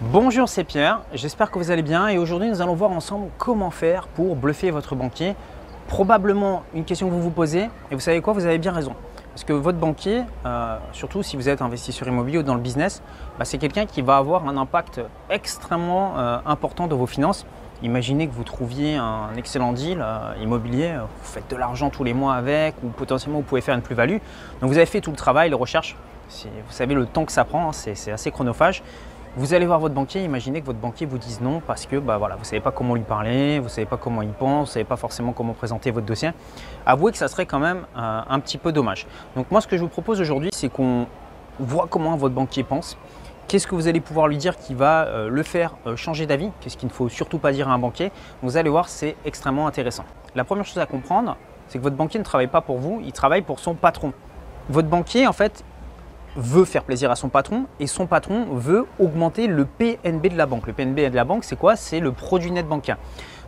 Bonjour, c'est Pierre, j'espère que vous allez bien et aujourd'hui nous allons voir ensemble comment faire pour bluffer votre banquier. Probablement une question que vous vous posez et vous savez quoi, vous avez bien raison. Parce que votre banquier, euh, surtout si vous êtes investisseur immobilier ou dans le business, bah, c'est quelqu'un qui va avoir un impact extrêmement euh, important dans vos finances. Imaginez que vous trouviez un excellent deal euh, immobilier, vous faites de l'argent tous les mois avec ou potentiellement vous pouvez faire une plus-value. Donc vous avez fait tout le travail, les recherches. Vous savez le temps que ça prend, hein, c'est assez chronophage. Vous allez voir votre banquier, imaginez que votre banquier vous dise non parce que bah, voilà, vous ne savez pas comment lui parler, vous ne savez pas comment il pense, vous ne savez pas forcément comment présenter votre dossier. Avouez que ça serait quand même euh, un petit peu dommage. Donc moi ce que je vous propose aujourd'hui c'est qu'on voit comment votre banquier pense. Qu'est-ce que vous allez pouvoir lui dire qui va euh, le faire euh, changer d'avis? Qu'est-ce qu'il ne faut surtout pas dire à un banquier? Vous allez voir, c'est extrêmement intéressant. La première chose à comprendre, c'est que votre banquier ne travaille pas pour vous, il travaille pour son patron. Votre banquier, en fait, veut faire plaisir à son patron et son patron veut augmenter le PNB de la banque. Le PNB de la banque, c'est quoi? C'est le produit net bancaire.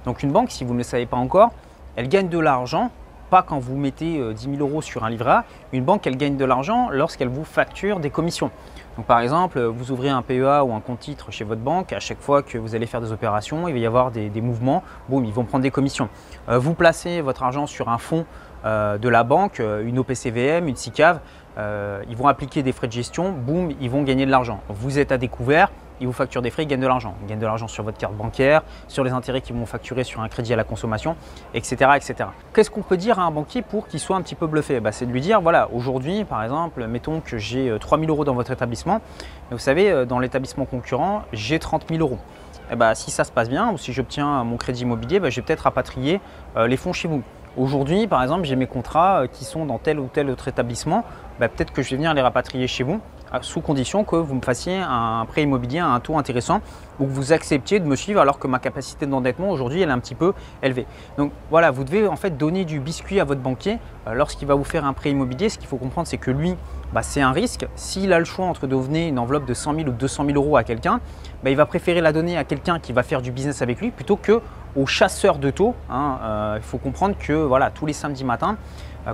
Donc une banque, si vous ne le savez pas encore, elle gagne de l'argent, pas quand vous mettez 10 euh, 000 euros sur un livret A. Une banque, elle gagne de l'argent lorsqu'elle vous facture des commissions. Donc par exemple, vous ouvrez un PEA ou un compte titre chez votre banque, à chaque fois que vous allez faire des opérations, il va y avoir des, mouvements, boum, ils vont prendre des commissions. Euh, vous placez votre argent sur un fonds euh, de la banque, une OPCVM, une SICAV, euh, ils vont appliquer des frais de gestion, boum, ils vont gagner de l'argent. Vous êtes à découvert, ils vous facturent des frais, ils gagnent de l'argent. Ils gagnent de l'argent sur votre carte bancaire, sur les intérêts qu'ils vont facturer sur un crédit à la consommation, etc. etc. Qu'est-ce qu'on peut dire à un banquier pour qu'il soit un petit peu bluffé? Bah, C'est de lui dire, voilà, aujourd'hui, par exemple, mettons que j'ai 3 euh, 000 euros dans votre établissement. vous savez, euh, dans l'établissement concurrent, j'ai 30 000 euros. Et bah, si ça se passe bien, ou si j'obtiens mon crédit immobilier, bah, je vais peut-être rapatrier les fonds chez vous. Aujourd'hui, par exemple, j'ai mes contrats qui sont dans tel ou tel autre établissement. Bah, peut-être que je vais venir les rapatrier chez vous sous condition que vous me fassiez un prêt immobilier à un taux intéressant ou que vous acceptiez de me suivre alors que ma capacité d'endettement aujourd'hui est un petit peu élevée. Donc voilà, vous devez en fait donner du biscuit à votre banquier euh, lorsqu'il va vous faire un prêt immobilier. Ce qu'il faut comprendre, c'est que lui, bah, c'est un risque. S'il a le choix entre donner une enveloppe de 100 000 ou 200 000 euros à quelqu'un, bah, il va préférer la donner à quelqu'un qui va faire du business avec lui plutôt que au chasseur de taux. Hein. Euh, il faut comprendre que voilà, tous les samedis matins,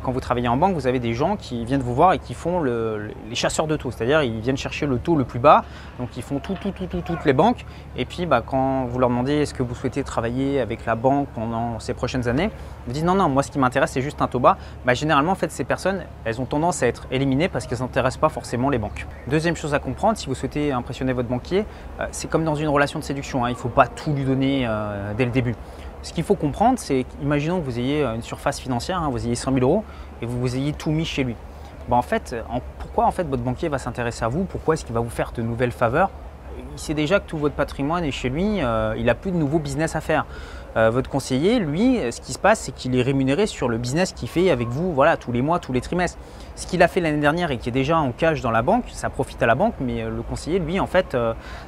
quand vous travaillez en banque, vous avez des gens qui viennent vous voir et qui font les chasseurs de taux, c'est-à-dire ils viennent chercher le taux le plus bas, donc ils font tout, tout, tout, toutes les banques. Et puis bah, quand vous leur demandez est-ce que vous souhaitez travailler avec la banque pendant ces prochaines années, vous disent non, non, moi ce qui m'intéresse c'est juste un taux bas. Bah, généralement, en fait, ces personnes, elles ont tendance à être éliminées parce qu'elles n'intéressent pas forcément les banques. Deuxième chose à comprendre, si vous souhaitez impressionner votre banquier, euh, c'est comme dans une relation de séduction, hein. il ne faut pas tout lui donner euh, dès le début. Ce qu'il faut comprendre, c'est imaginons que vous ayez une surface financière, hein, vous ayez 100 000 euros et vous, vous ayez tout mis chez lui. en fait, pourquoi en fait votre banquier va s'intéresser à vous? Pourquoi est-ce qu'il va vous faire de nouvelles faveurs? Il sait déjà que tout votre patrimoine est chez lui, euh, il n'a plus de nouveaux business à faire. Euh, votre conseiller, lui, ce qui se passe, c'est qu'il est rémunéré sur le business qu'il fait avec vous voilà, tous les mois, tous les trimestres. Ce qu'il a fait l'année dernière et qui est déjà en cash dans la banque, ça profite à la banque, mais euh, le conseiller, lui, en fait,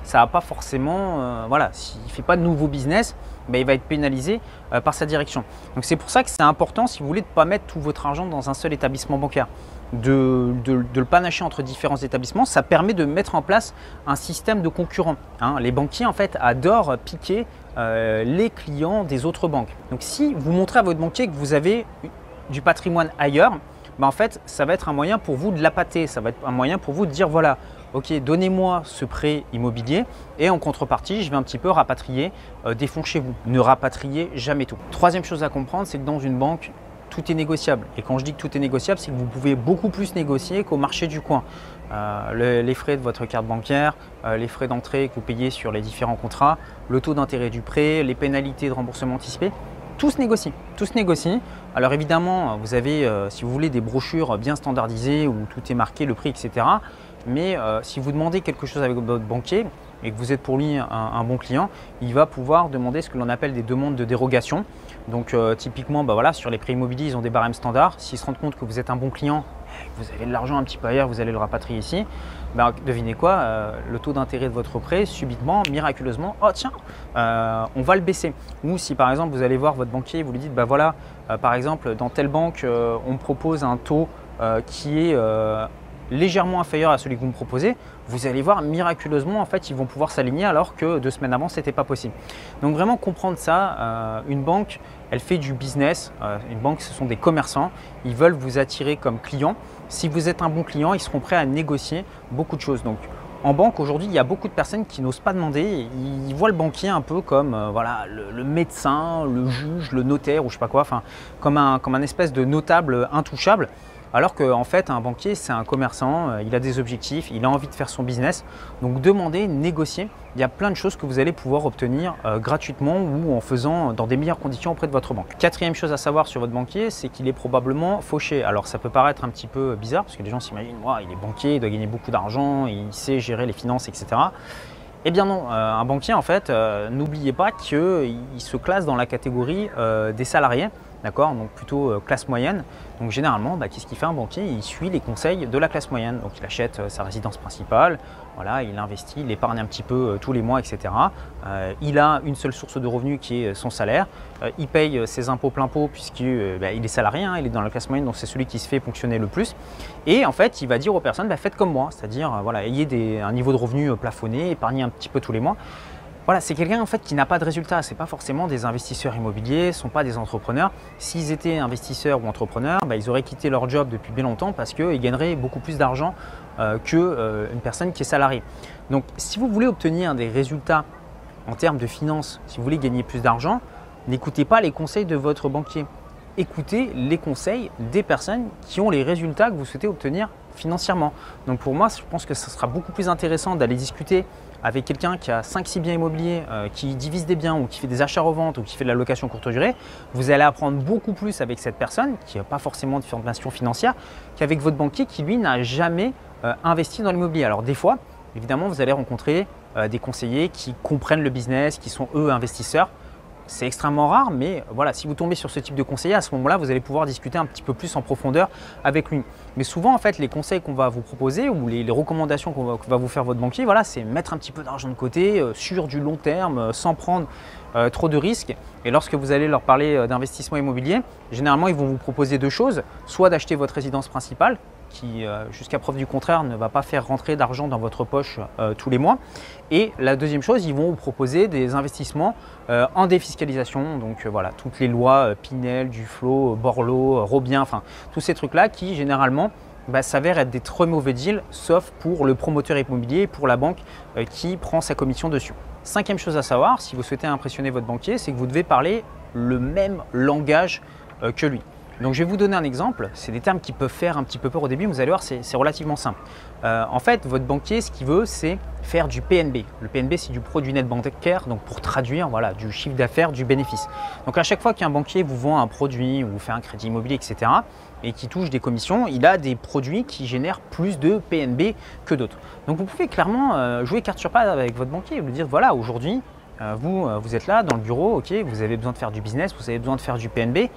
ça n'a pas forcément. voilà, s'il ne fait pas de nouveau business, ben, il va être pénalisé euh, par sa direction. Donc c'est pour ça que c'est important, si vous voulez, de ne pas mettre tout votre argent dans un seul établissement bancaire, de, le panacher entre différents établissements. Ça permet de mettre en place un système de concurrents. Hein. Les banquiers, en fait, adorent piquer euh, les clients des autres banques. Donc si vous montrez à votre banquier que vous avez du patrimoine ailleurs, ben, en fait, ça va être un moyen pour vous de l'appâter, ça va être un moyen pour vous de dire voilà, ok, donnez-moi ce prêt immobilier et en contrepartie, je vais un petit peu rapatrier euh, des fonds chez vous. Ne rapatriez jamais tout. Troisième chose à comprendre, c'est que dans une banque, tout est négociable. Et quand je dis que tout est négociable, c'est que vous pouvez beaucoup plus négocier qu'au marché du coin. Euh, les frais de votre carte bancaire, euh, les frais d'entrée que vous payez sur les différents contrats, le taux d'intérêt du prêt, les pénalités de remboursement anticipé, tout se négocie. Tout se négocie. Alors évidemment, vous avez, si vous voulez, des brochures bien standardisées où tout est marqué, le prix, etc. Mais euh, si vous demandez quelque chose avec votre banquier et que vous êtes pour lui un, bon client, il va pouvoir demander ce que l'on appelle des demandes de dérogation. Donc euh, typiquement, bah voilà, sur les prix immobiliers, ils ont des barèmes standards. S'ils se rendent compte que vous êtes un bon client, vous avez de l'argent un petit peu ailleurs, vous allez le rapatrier ici. Bah, devinez quoi, euh, le taux d'intérêt de votre prêt, subitement, miraculeusement, oh tiens, on va le baisser. Ou si par exemple vous allez voir votre banquier et vous lui dites, bah voilà, par exemple dans telle banque, on me propose un taux qui est légèrement inférieur à celui que vous me proposez, vous allez voir miraculeusement en fait ils vont pouvoir s'aligner alors que deux semaines avant c'était pas possible. Donc vraiment comprendre ça, euh, une banque elle fait du business, euh, une banque ce sont des commerçants, ils veulent vous attirer comme client. Si vous êtes un bon client, ils seront prêts à négocier beaucoup de choses. Donc En banque, aujourd'hui, il y a beaucoup de personnes qui n'osent pas demander. Ils voient le banquier un peu comme euh, voilà, le, médecin, le juge, le notaire ou je sais pas quoi, enfin, comme un, comme un espèce de notable intouchable. Alors qu'en fait, un banquier, c'est un commerçant, euh, il a des objectifs, il a envie de faire son business. Donc demandez, négociez. Il y a plein de choses que vous allez pouvoir obtenir euh, gratuitement ou en faisant dans des meilleures conditions auprès de votre banque. Quatrième chose à savoir sur votre banquier, c'est qu'il est probablement fauché. Alors ça peut paraître un petit peu bizarre parce que les gens s'imaginent, il est banquier, il doit gagner beaucoup d'argent, il sait gérer les finances, etc. Eh bien non, euh, un banquier en fait, n'oubliez pas qu'il se classe dans la catégorie des salariés d'accord? Donc plutôt euh, classe moyenne. Donc généralement, bah, qu'est-ce qu'il fait un banquier? Il suit les conseils de la classe moyenne. Donc il achète euh, sa résidence principale, il investit, il épargne un petit peu euh, tous les mois, etc. il a une seule source de revenus qui est son salaire. il paye ses impôts plein pot puisqu'il bah, est salarié, hein, il est dans la classe moyenne, donc c'est celui qui se fait fonctionner le plus. Et en fait, il va dire aux personnes, bah, faites comme moi, c'est-à-dire voilà, ayez un niveau de revenus plafonné, épargnez un petit peu tous les mois. Voilà, c'est quelqu'un en fait qui n'a pas de résultat. Ce pas forcément des investisseurs immobiliers, ce sont pas des entrepreneurs. S'ils étaient investisseurs ou entrepreneurs, bah, ils auraient quitté leur job depuis bien longtemps parce qu'ils gagneraient beaucoup plus d'argent euh, qu'une euh, personne qui est salariée. Donc si vous voulez obtenir des résultats en termes de finances, si vous voulez gagner plus d'argent, n'écoutez pas les conseils de votre banquier. Écoutez les conseils des personnes qui ont les résultats que vous souhaitez obtenir financièrement. Donc pour moi, je pense que ce sera beaucoup plus intéressant d'aller discuter avec quelqu'un qui a 5-6 biens immobiliers, euh, qui divise des biens ou qui fait des achats-reventes ou qui fait de la location courte durée, vous allez apprendre beaucoup plus avec cette personne qui n'a pas forcément de formation financière qu'avec votre banquier qui lui n'a jamais euh, investi dans l'immobilier. Alors des fois, évidemment, vous allez rencontrer euh, des conseillers qui comprennent le business, qui sont eux investisseurs. C'est extrêmement rare, mais voilà, si vous tombez sur ce type de conseiller, à ce moment-là, vous allez pouvoir discuter un petit peu plus en profondeur avec lui. Mais souvent, en fait, les conseils qu'on va vous proposer ou les, recommandations qu'on va, vous faire votre banquier, voilà, c'est mettre un petit peu d'argent de côté euh, sur du long terme, euh, sans prendre euh, trop de risques. Et lorsque vous allez leur parler d'investissement immobilier, généralement, ils vont vous proposer deux choses soit d'acheter votre résidence principale, qui, euh, jusqu'à preuve du contraire, ne va pas faire rentrer d'argent dans votre poche euh, tous les mois. Et la deuxième chose, ils vont vous proposer des investissements euh, en défiscalisation. Donc voilà, toutes les lois Pinel, Duflo, Borloo, Robien, enfin tous ces trucs-là qui généralement bah, s'avèrent être des très mauvais deals, sauf pour le promoteur immobilier, pour la banque qui prend sa commission dessus. Cinquième chose à savoir, si vous souhaitez impressionner votre banquier, c'est que vous devez parler le même langage que lui. Donc je vais vous donner un exemple, c'est des termes qui peuvent faire un petit peu peur au début, mais vous allez voir, c'est relativement simple. Euh, en fait, votre banquier, ce qu'il veut, c'est faire du PNB. Le PNB, c'est du produit net bancaire, donc pour traduire voilà, du chiffre d'affaires, du bénéfice. Donc à chaque fois qu'un banquier vous vend un produit ou vous fait un crédit immobilier, etc., et qui touche des commissions, il a des produits qui génèrent plus de PNB que d'autres. Donc vous pouvez clairement euh, jouer carte sur patte avec votre banquier et lui dire, voilà, aujourd'hui, euh, vous, vous êtes là dans le bureau, ok, vous avez besoin de faire du business, vous avez besoin de faire du PNB.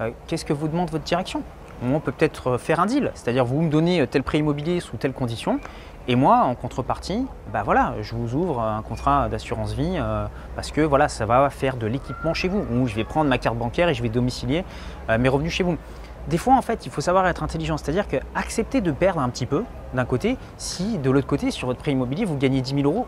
Euh, qu'est-ce que vous demande votre direction? On peut peut-être euh, faire un deal, c'est-à-dire vous me donnez euh, tel prêt immobilier sous telle condition, et moi, en contrepartie, bah voilà, je vous ouvre un contrat d'assurance vie parce que voilà, ça va faire de l'équipement chez vous, ou je vais prendre ma carte bancaire et je vais domicilier mes revenus chez vous. Des fois, en fait, il faut savoir être intelligent, c'est-à-dire que accepter de perdre un petit peu d'un côté, si de l'autre côté, sur votre prêt immobilier, vous gagnez 10 000 euros,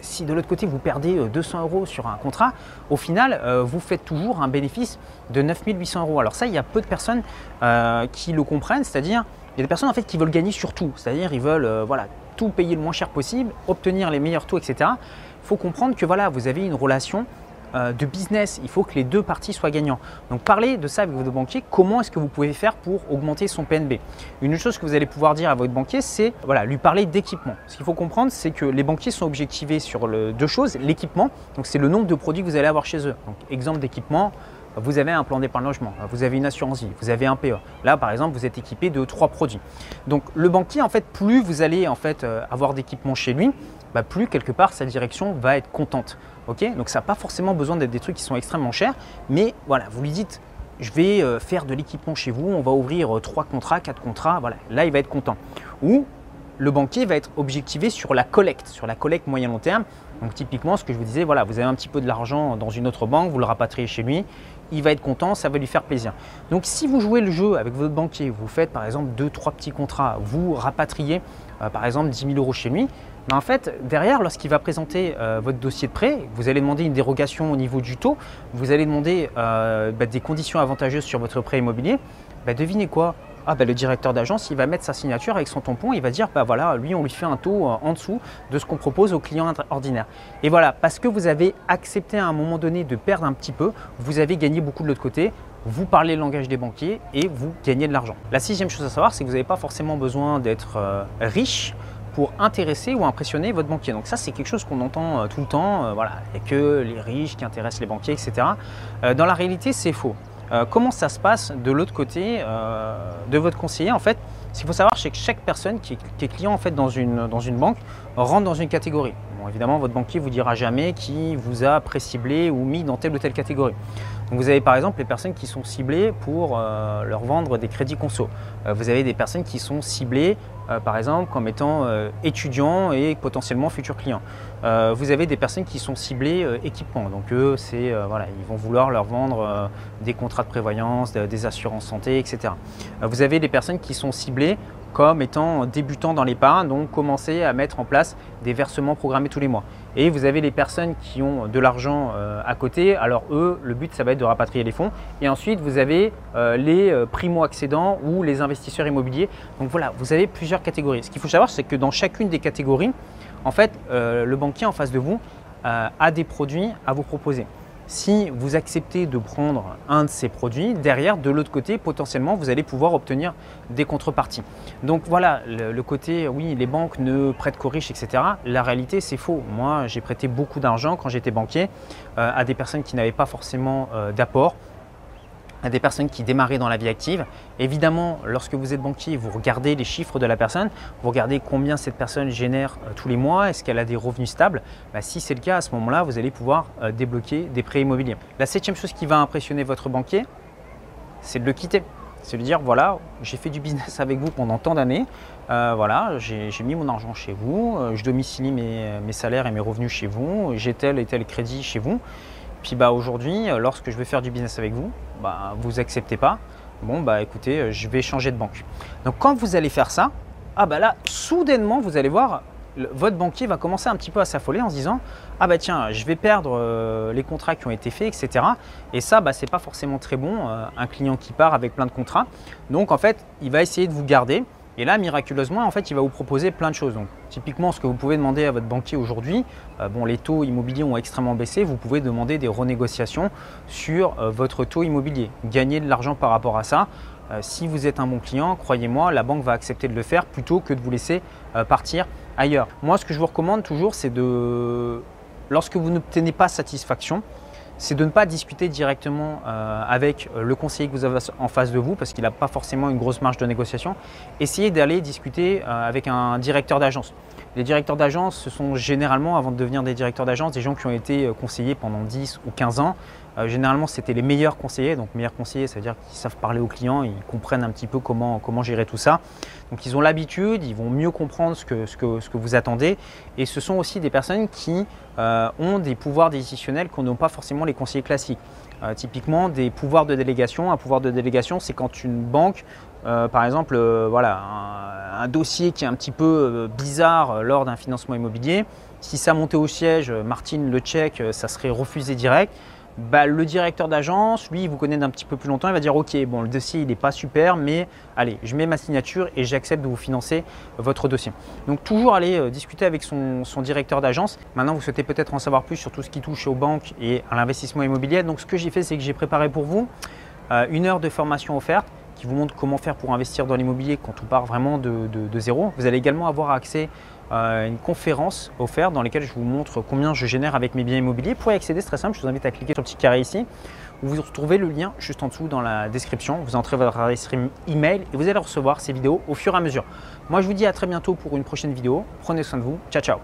si de l'autre côté vous perdez 200 euh, euros sur un contrat, au final euh, vous faites toujours un bénéfice de 9800 euros. Alors ça, il y a peu de personnes euh, qui le comprennent, c'est-à-dire il y a des personnes en fait qui veulent gagner sur tout, c'est-à-dire ils veulent voilà tout payer le moins cher possible, obtenir les meilleurs taux, etc. Il faut comprendre que voilà vous avez une relation de business. Il faut que les deux parties soient gagnants. Donc parlez de ça avec votre banquier. Comment est-ce que vous pouvez faire pour augmenter son PNB Une chose que vous allez pouvoir dire à votre banquier, c'est voilà, lui parler d'équipement. Ce qu'il faut comprendre, c'est que les banquiers sont objectivés sur deux choses. L'équipement, donc c'est le nombre de produits que vous allez avoir chez eux. Donc exemple d'équipement, vous avez un plan d'épargne logement, vous avez une assurance vie, vous avez un PE. Là, par exemple, vous êtes équipé de trois produits. Donc, le banquier, en fait, plus vous allez en fait euh, avoir d'équipement chez lui, bah, plus quelque part sa direction va être contente. Donc ça n'a pas forcément besoin d'être des trucs qui sont extrêmement chers, mais voilà, vous lui dites je vais euh, faire de l'équipement chez vous, on va ouvrir euh, trois contrats, quatre contrats, voilà, là il va être content. Ou le banquier va être objectivé sur la collecte, sur la collecte moyen long terme. Donc typiquement, ce que je vous disais, voilà, vous avez un petit peu de l'argent dans une autre banque, vous le rapatriez chez lui, il va être content, ça va lui faire plaisir. Donc si vous jouez le jeu avec votre banquier, vous faites par exemple deux, trois petits contrats, vous rapatriez euh, par exemple 10 000 euros chez lui, en fait, derrière, lorsqu'il va présenter euh, votre dossier de prêt, vous allez demander une dérogation au niveau du taux, vous allez demander euh, bah, des conditions avantageuses sur votre prêt immobilier. Bah, devinez quoi? Ah bah, le directeur d'agence, il va mettre sa signature avec son tampon, il va dire, bah voilà, lui, on lui fait un taux en dessous de ce qu'on propose aux clients ordinaires. Et voilà, parce que vous avez accepté à un moment donné de perdre un petit peu, vous avez gagné beaucoup de l'autre côté, vous parlez le langage des banquiers et vous gagnez de l'argent. La sixième chose à savoir, c'est que vous n'avez pas forcément besoin d'être riche pour intéresser ou impressionner votre banquier. Donc ça, c'est quelque chose qu'on entend euh, tout le temps. Euh, voilà, a que les riches qui intéressent les banquiers, etc. Euh, dans la réalité, c'est faux. comment ça se passe de l'autre côté de votre conseiller En fait, ce qu'il faut savoir, c'est que chaque personne qui est, client en fait, dans, une, dans une banque rentre dans une catégorie. Bon, évidemment, votre banquier vous dira jamais qui vous a pré-ciblé ou mis dans telle ou telle catégorie. Vous avez par exemple les personnes qui sont ciblées pour leur vendre des crédits conso. vous avez des personnes qui sont ciblées euh, par exemple, comme étant euh, étudiants et potentiellement futurs clients. Euh, vous avez des personnes qui sont ciblées équipements. Donc eux, ils vont vouloir leur vendre des contrats de prévoyance, des assurances santé, etc. vous avez des personnes qui sont ciblées comme étant débutant dans l'épargne, donc commencer à mettre en place des versements programmés tous les mois. Et vous avez les personnes qui ont de l'argent euh, à côté, alors eux, le but, ça va être de rapatrier les fonds. Et ensuite, vous avez euh, les euh, primo-accédants ou les investisseurs immobiliers. Donc voilà, vous avez plusieurs catégories. Ce qu'il faut savoir, c'est que dans chacune des catégories, en fait, le banquier en face de vous a des produits à vous proposer si vous acceptez de prendre un de ces produits, derrière, de l'autre côté, potentiellement, vous allez pouvoir obtenir des contreparties. Donc voilà, le, côté, oui, les banques ne prêtent qu'aux riches, etc. La réalité, c'est faux. Moi, j'ai prêté beaucoup d'argent quand j'étais banquier euh, à des personnes qui n'avaient pas forcément euh, d'apport à des personnes qui démarraient dans la vie active. Évidemment, lorsque vous êtes banquier, vous regardez les chiffres de la personne, vous regardez combien cette personne génère euh, tous les mois, est-ce qu'elle a des revenus stables? Bah, si c'est le cas, à ce moment-là, vous allez pouvoir euh, débloquer des prêts immobiliers. La septième chose qui va impressionner votre banquier, c'est de le quitter. C'est de dire, voilà, j'ai fait du business avec vous pendant tant d'années, euh, voilà, j'ai mis mon argent chez vous, je domicilie mes, mes salaires et mes revenus chez vous, j'ai tel et tel crédit chez vous. Puis bah, aujourd'hui, euh, lorsque je vais faire du business avec vous, bah, vous acceptez pas. Bon, bah écoutez, euh, je vais changer de banque. Donc quand vous allez faire ça, ah bah là, soudainement, vous allez voir, votre banquier va commencer un petit peu à s'affoler en se disant ah bah tiens je vais perdre euh, les contrats qui ont été faits etc et ça bah c'est pas forcément très bon un client qui part avec plein de contrats donc en fait il va essayer de vous garder et là, miraculeusement, en fait, il va vous proposer plein de choses. Donc, typiquement, ce que vous pouvez demander à votre banquier aujourd'hui, euh, bon, les taux immobiliers ont extrêmement baissé, vous pouvez demander des renégociations sur euh, votre taux immobilier, gagner de l'argent par rapport à ça. Euh, si vous êtes un bon client, croyez-moi, la banque va accepter de le faire plutôt que de vous laisser partir ailleurs. Moi, ce que je vous recommande toujours, c'est de, lorsque vous n'obtenez pas satisfaction, c'est de ne pas discuter directement euh, avec euh, le conseiller que vous avez en face de vous parce qu'il n'a pas forcément une grosse marge de négociation. Essayez d'aller discuter euh, avec un directeur d'agence. Les directeurs d'agence, ce sont généralement, avant de devenir des directeurs d'agence, des gens qui ont été conseillers pendant 10 ou 15 ans. Généralement, c'était les meilleurs conseillers. Donc, meilleurs conseillers, ça veut dire qu'ils savent parler aux clients, ils comprennent un petit peu comment, comment gérer tout ça. Donc, ils ont l'habitude, ils vont mieux comprendre ce que, ce, que, vous attendez. Et ce sont aussi des personnes qui ont des pouvoirs décisionnels qu'on n'a pas forcément les conseillers classiques. Euh, typiquement, des pouvoirs de délégation. Un pouvoir de délégation, c'est quand une banque, euh, par exemple, euh, voilà, un, dossier qui est un petit peu bizarre lors d'un financement immobilier, si ça montait au siège, Martine le check, ça serait refusé direct. Bah, le directeur d'agence, lui, il vous connaît d'un petit peu plus longtemps, il va dire ok, bon, le dossier il n'est pas super, mais allez, je mets ma signature et j'accepte de vous financer votre dossier. Donc toujours aller euh, discuter avec son, directeur d'agence. Maintenant, vous souhaitez peut-être en savoir plus sur tout ce qui touche aux banques et à l'investissement immobilier. Donc ce que j'ai fait, c'est que j'ai préparé pour vous euh, une heure de formation offerte qui vous montre comment faire pour investir dans l'immobilier quand on part vraiment de, zéro. Vous allez également avoir accès une conférence offerte dans laquelle je vous montre combien je génère avec mes biens immobiliers. Pour y accéder, c'est très simple, je vous invite à cliquer sur le petit carré ici vous retrouvez le lien juste en dessous dans la description. Vous entrez votre adresse email et vous allez recevoir ces vidéos au fur et à mesure. Moi, je vous dis à très bientôt pour une prochaine vidéo. Prenez soin de vous. Ciao, ciao